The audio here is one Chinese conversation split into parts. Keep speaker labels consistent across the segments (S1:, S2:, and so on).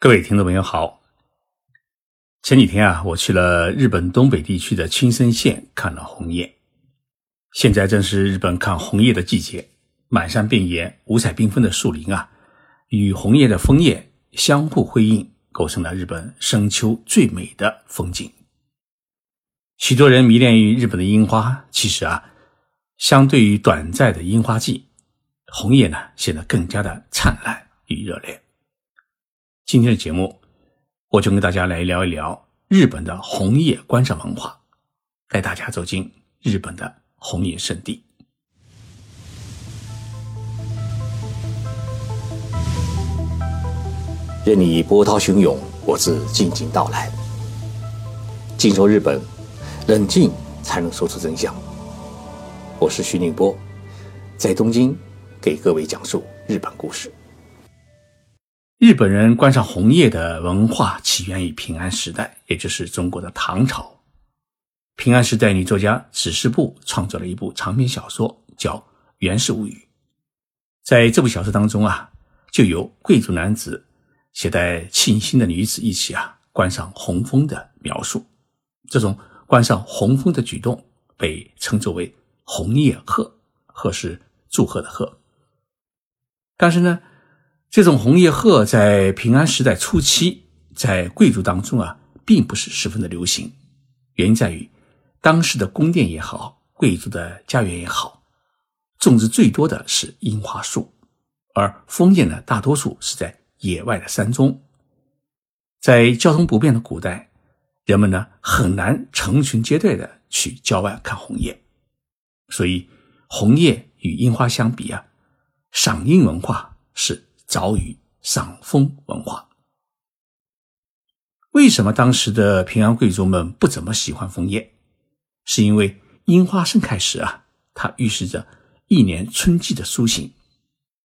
S1: 各位听众朋友好，前几天啊，我去了日本东北地区的青森县看了红叶。现在正是日本看红叶的季节，满山遍野五彩缤纷的树林啊，与红叶的枫叶相互辉映，构成了日本深秋最美的风景。许多人迷恋于日本的樱花，其实啊，相对于短暂的樱花季，红叶呢显得更加的灿烂与热烈。今天的节目，我就跟大家来聊一聊日本的红叶观赏文化，带大家走进日本的红叶圣地。
S2: 任你波涛汹涌，我自静静到来。静说日本，冷静才能说出真相。我是徐宁波，在东京给各位讲述日本故事。
S1: 日本人观赏红叶的文化起源于平安时代，也就是中国的唐朝。平安时代，女作家史诗部创作了一部长篇小说，叫《源氏物语》。在这部小说当中啊，就有贵族男子携带沁心的女子一起啊观赏红枫的描述。这种观赏红枫的举动被称作为“红叶贺”，“贺”是祝贺的“贺”。但是呢，这种红叶鹤在平安时代初期，在贵族当中啊，并不是十分的流行。原因在于，当时的宫殿也好，贵族的家园也好，种植最多的是樱花树，而枫叶呢，大多数是在野外的山中。在交通不便的古代，人们呢很难成群结队的去郊外看红叶，所以红叶与樱花相比啊，赏樱文化是。早于赏枫文化。为什么当时的平安贵族们不怎么喜欢枫叶？是因为樱花盛开时啊，它预示着一年春季的苏醒，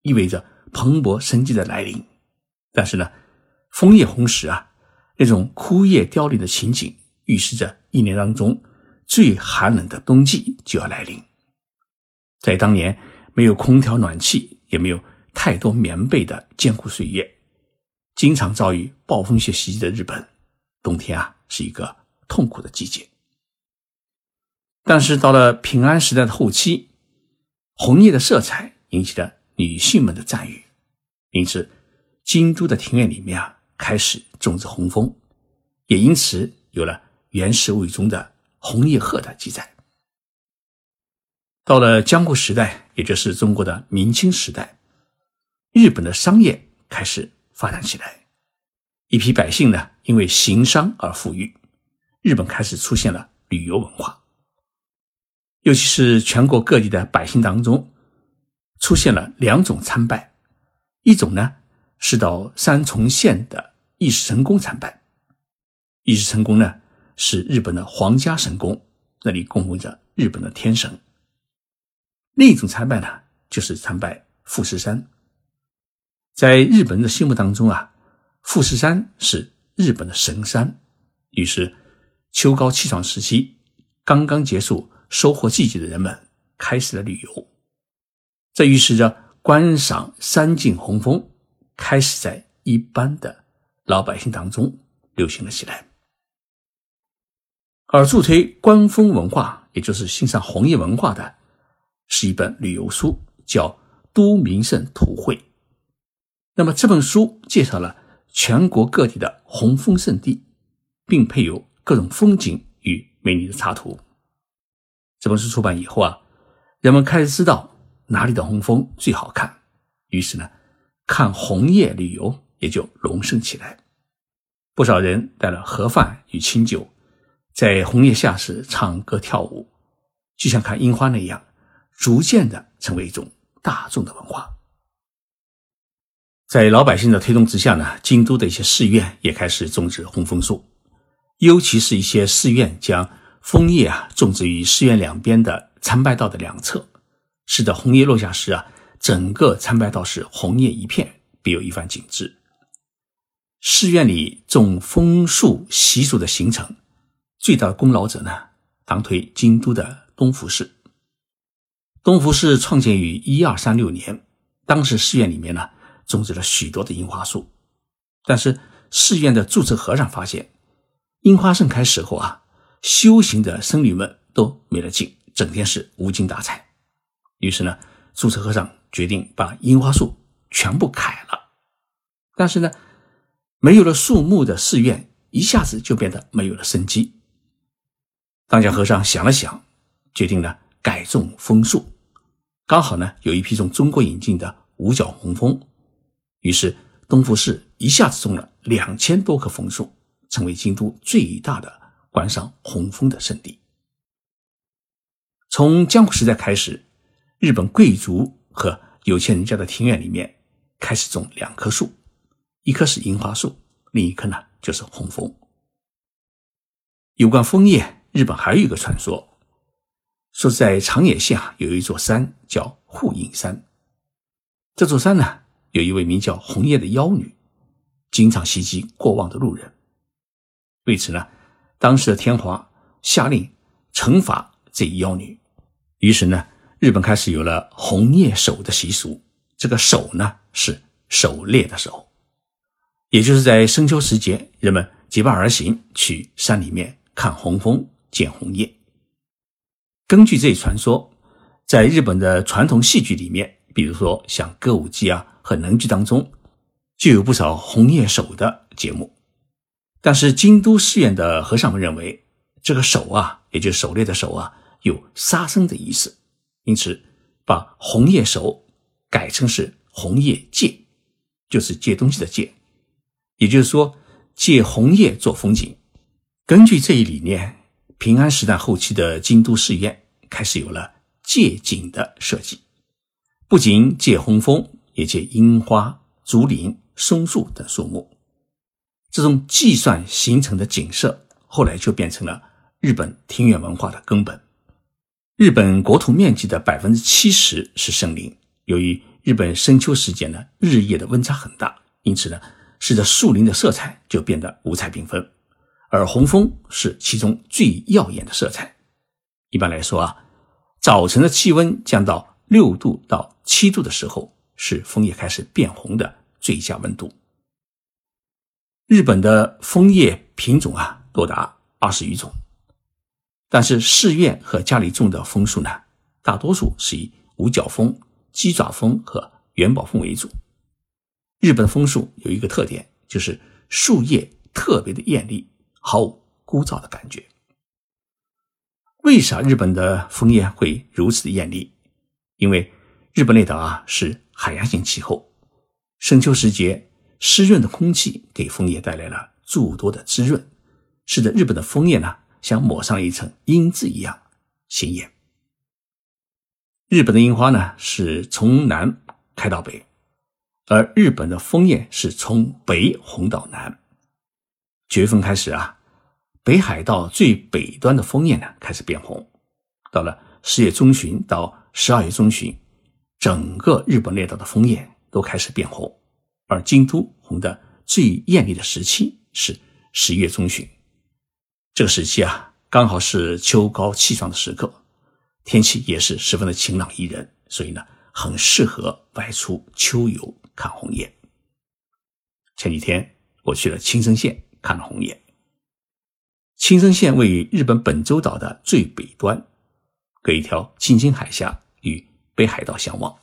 S1: 意味着蓬勃生机的来临。但是呢，枫叶红时啊，那种枯叶凋零的情景，预示着一年当中最寒冷的冬季就要来临。在当年没有空调暖气，也没有。太多棉被的艰苦岁月，经常遭遇暴风雪袭击的日本，冬天啊是一个痛苦的季节。但是到了平安时代的后期，红叶的色彩引起了女性们的赞誉，因此京都的庭院里面啊开始种植红枫，也因此有了《源氏物语》中的红叶鹤的记载。到了江户时代，也就是中国的明清时代。日本的商业开始发展起来，一批百姓呢因为行商而富裕，日本开始出现了旅游文化，尤其是全国各地的百姓当中，出现了两种参拜，一种呢是到三重县的义士神宫参拜，义士神宫呢是日本的皇家神宫，那里供奉着日本的天神；另一种参拜呢就是参拜富士山。在日本人的心目当中啊，富士山是日本的神山。于是，秋高气爽时期，刚刚结束收获季节的人们开始了旅游。这预示着观赏山景红枫开始在一般的老百姓当中流行了起来。而助推观风文化，也就是欣赏红叶文化的，是一本旅游书，叫《都名胜图会》。那么这本书介绍了全国各地的红枫圣地，并配有各种风景与美丽的插图。这本书出版以后啊，人们开始知道哪里的红枫最好看，于是呢，看红叶旅游也就隆盛起来。不少人带了盒饭与清酒，在红叶下时唱歌跳舞，就像看樱花那样，逐渐的成为一种大众的文化。在老百姓的推动之下呢，京都的一些寺院也开始种植红枫树，尤其是一些寺院将枫叶啊种植于寺院两边的参拜道的两侧，使得红叶落下时啊，整个参拜道是红叶一片，别有一番景致。寺院里种枫树习俗的形成，最大的功劳者呢，当推京都的东福寺。东福寺创建于一二三六年，当时寺院里面呢。种植了许多的樱花树，但是寺院的住持和尚发现，樱花盛开时候啊，修行的僧侣们都没了劲，整天是无精打采。于是呢，注册和尚决定把樱花树全部砍了。但是呢，没有了树木的寺院一下子就变得没有了生机。当家和尚想了想，决定呢改种枫树。刚好呢有一批从中国引进的五角红枫，于是东福寺一下子种了两千多棵枫树，成为京都最大的观赏红枫的圣地。从江户时代开始，日本贵族和有钱人家的庭院里面开始种两棵树，一棵是樱花树，另一棵呢就是红枫。有关枫叶，日本还有一个传说。说在长野县啊，有一座山叫护印山。这座山呢，有一位名叫红叶的妖女，经常袭击过往的路人。为此呢，当时的天皇下令惩罚这一妖女。于是呢，日本开始有了红叶手的习俗。这个手呢，是狩猎的守，也就是在深秋时节，人们结伴而行，去山里面看红枫、见红叶。根据这一传说，在日本的传统戏剧里面，比如说像歌舞伎啊和能剧当中，就有不少红叶手的节目。但是京都寺院的和尚们认为，这个手啊，也就是狩猎的手啊，有杀生的意思，因此把红叶手改成是红叶借，就是借东西的借，也就是说借红叶做风景。根据这一理念。平安时代后期的京都寺院开始有了借景的设计，不仅借红枫，也借樱花、竹林、松树等树木。这种计算形成的景色，后来就变成了日本庭院文化的根本。日本国土面积的百分之七十是森林，由于日本深秋时节呢，日夜的温差很大，因此呢，使得树林的色彩就变得五彩缤纷。而红枫是其中最耀眼的色彩。一般来说啊，早晨的气温降到六度到七度的时候，是枫叶开始变红的最佳温度。日本的枫叶品种啊，多达二十余种，但是寺院和家里种的枫树呢，大多数是以五角枫、鸡爪枫和元宝枫为主。日本枫树有一个特点，就是树叶特别的艳丽。毫无枯燥的感觉。为啥日本的枫叶会如此的艳丽？因为日本列岛啊是海洋性气候，深秋时节湿润的空气给枫叶带来了诸多的滋润，使得日本的枫叶呢像抹上一层银子一样鲜艳。日本的樱花呢是从南开到北，而日本的枫叶是从北红到南。九月份开始啊，北海道最北端的枫叶呢开始变红。到了十月中旬到十二月中旬，整个日本列岛的枫叶都开始变红。而京都红的最艳丽的时期是十一月中旬。这个时期啊，刚好是秋高气爽的时刻，天气也是十分的晴朗宜人，所以呢，很适合外出秋游看红叶。前几天我去了青森县。看了红叶。青森县位于日本本州岛的最北端，隔一条青青海峡与北海道相望。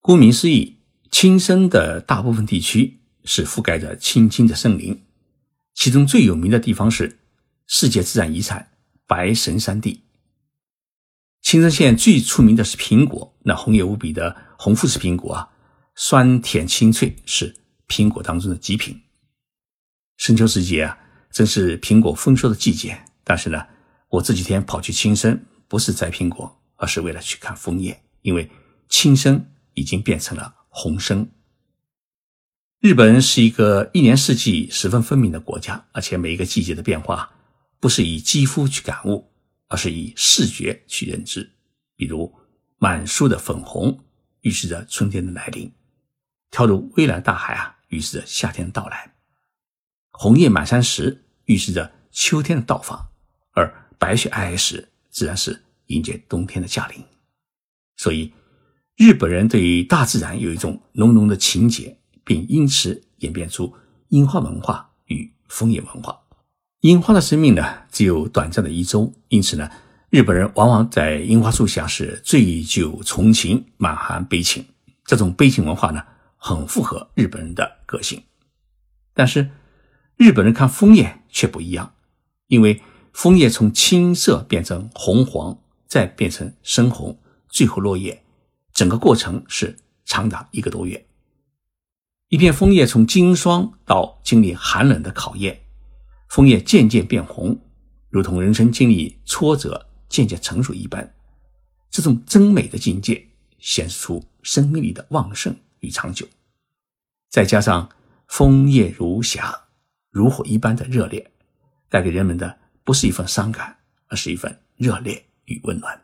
S1: 顾名思义，青森的大部分地区是覆盖着青青的森林，其中最有名的地方是世界自然遗产白神山地。青森县最出名的是苹果，那红叶无比的红富士苹果啊，酸甜清脆是。苹果当中的极品。深秋时节啊，正是苹果丰收的季节。但是呢，我这几天跑去青森，不是摘苹果，而是为了去看枫叶，因为青森已经变成了红森。日本是一个一年四季十分分明的国家，而且每一个季节的变化，不是以肌肤去感悟，而是以视觉去认知。比如满树的粉红，预示着春天的来临；跳入蔚蓝大海啊。预示着夏天的到来，红叶满山时预示着秋天的到访，而白雪皑皑时自然是迎接冬天的驾临。所以，日本人对大自然有一种浓浓的情结，并因此演变出樱花文化与枫叶文化。樱花的生命呢，只有短暂的一周，因此呢，日本人往往在樱花树下是醉酒重情，满含悲情。这种悲情文化呢，很符合日本人的个性。但是，日本人看枫叶却不一样，因为枫叶从青色变成红黄，再变成深红，最后落叶，整个过程是长达一个多月。一片枫叶从经霜到经历寒冷的考验，枫叶渐渐变红，如同人生经历挫折渐渐成熟一般。这种真美的境界显示出生命力的旺盛与长久，再加上枫叶如霞。如火一般的热烈，带给人们的不是一份伤感，而是一份热烈与温暖。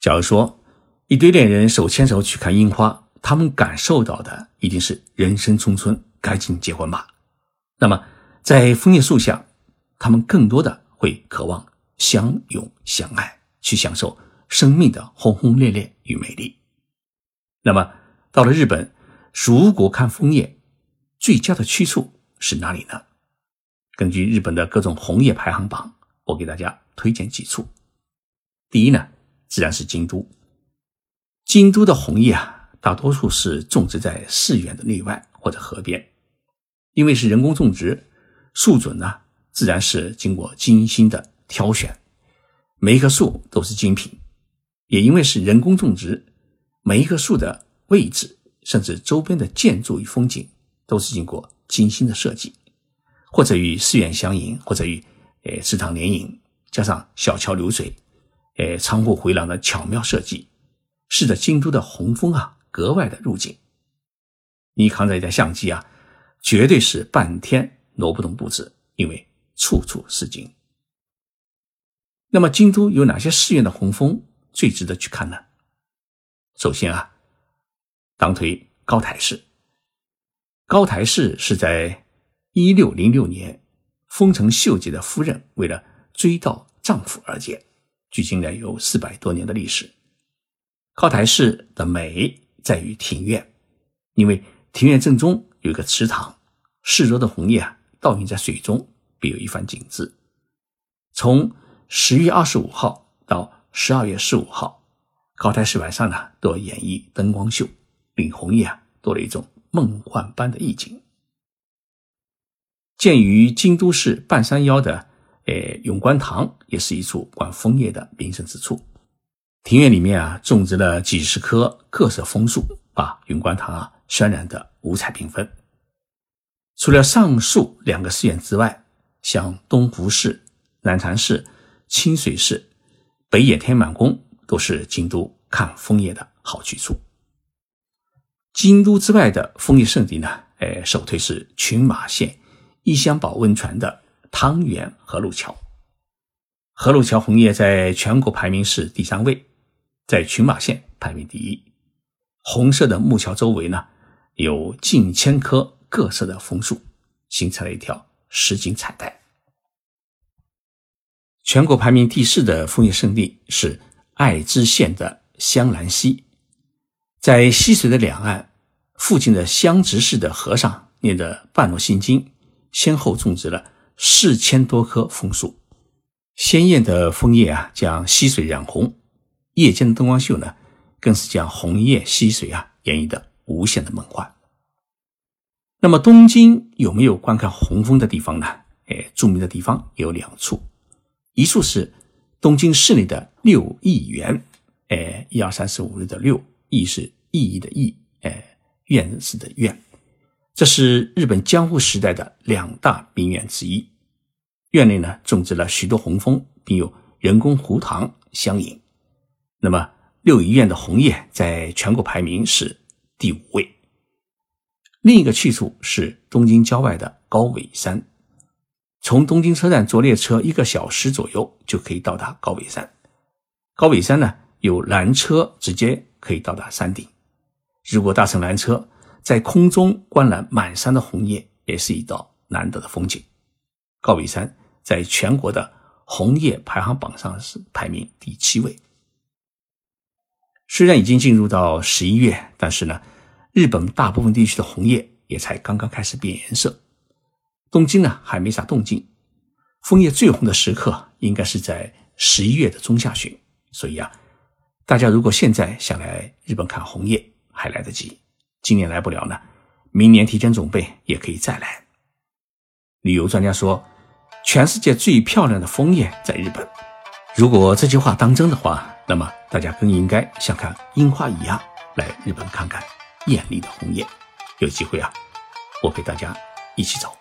S1: 假如说一堆恋人手牵手去看樱花，他们感受到的一定是人生匆匆，赶紧结婚吧。那么，在枫叶树下，他们更多的会渴望相拥相爱，去享受生命的轰轰烈烈与美丽。那么，到了日本，如果看枫叶，最佳的去处是哪里呢？根据日本的各种红叶排行榜，我给大家推荐几处。第一呢，自然是京都。京都的红叶啊，大多数是种植在寺院的内外或者河边，因为是人工种植，树种呢自然是经过精心的挑选，每一棵树都是精品。也因为是人工种植，每一棵树的位置，甚至周边的建筑与风景，都是经过精心的设计。或者与寺院相迎，或者与呃池塘联营，加上小桥流水，呃仓库回廊的巧妙设计，使得京都的红枫啊格外的入景。你扛着一台相机啊，绝对是半天挪不动步子，因为处处是景。那么京都有哪些寺院的红枫最值得去看呢？首先啊，当推高台寺。高台寺是在。一六零六年，丰臣秀吉的夫人为了追悼丈夫而建，距今呢有四百多年的历史。高台寺的美在于庭院，因为庭院正中有一个池塘，四周的红叶啊倒映在水中，别有一番景致。从十月二十五号到十二月十五号，高台寺晚上呢都要演绎灯光秀，令红叶啊多了一种梦幻般的意境。建于京都市半山腰的，呃，永观堂也是一处观枫叶的名胜之处。庭院里面啊，种植了几十棵各色枫树，把永观堂啊渲染的五彩缤纷。除了上述两个寺院之外，像东湖寺、南禅寺、清水寺、北野天满宫都是京都看枫叶的好去处。京都之外的枫叶圣地呢，呃，首推是群马县。一香保温泉的汤原河路桥，河路桥红叶在全国排名是第三位，在群马县排名第一。红色的木桥周围呢，有近千棵各色的枫树，形成了一条实景彩带。全国排名第四的枫叶圣地是爱知县的香兰溪，在溪水的两岸，附近的香直寺的和尚念着《半罗心经》。先后种植了四千多棵枫树，鲜艳的枫叶啊，将溪水染红；夜间的灯光秀呢，更是将红叶溪水啊演绎的无限的梦幻。那么，东京有没有观看红枫的地方呢？哎，著名的地方有两处，一处是东京市内的六义园，哎，一二三四五六的六义是意义的义，哎，院士的院。这是日本江户时代的两大名园之一，院内呢种植了许多红枫，并有人工湖塘相迎。那么六义院的红叶在全国排名是第五位。另一个去处是东京郊外的高尾山，从东京车站坐列车一个小时左右就可以到达高尾山。高尾山呢有缆车直接可以到达山顶，如果搭乘缆车。在空中观览满山的红叶，也是一道难得的风景。高尾山在全国的红叶排行榜上是排名第七位。虽然已经进入到十一月，但是呢，日本大部分地区的红叶也才刚刚开始变颜色。东京呢还没啥动静，枫叶最红的时刻应该是在十一月的中下旬。所以啊，大家如果现在想来日本看红叶，还来得及。今年来不了呢，明年提前准备也可以再来。旅游专家说，全世界最漂亮的枫叶在日本。如果这句话当真的话，那么大家更应该像看樱花一样来日本看看艳丽的红叶。有机会啊，我陪大家一起走。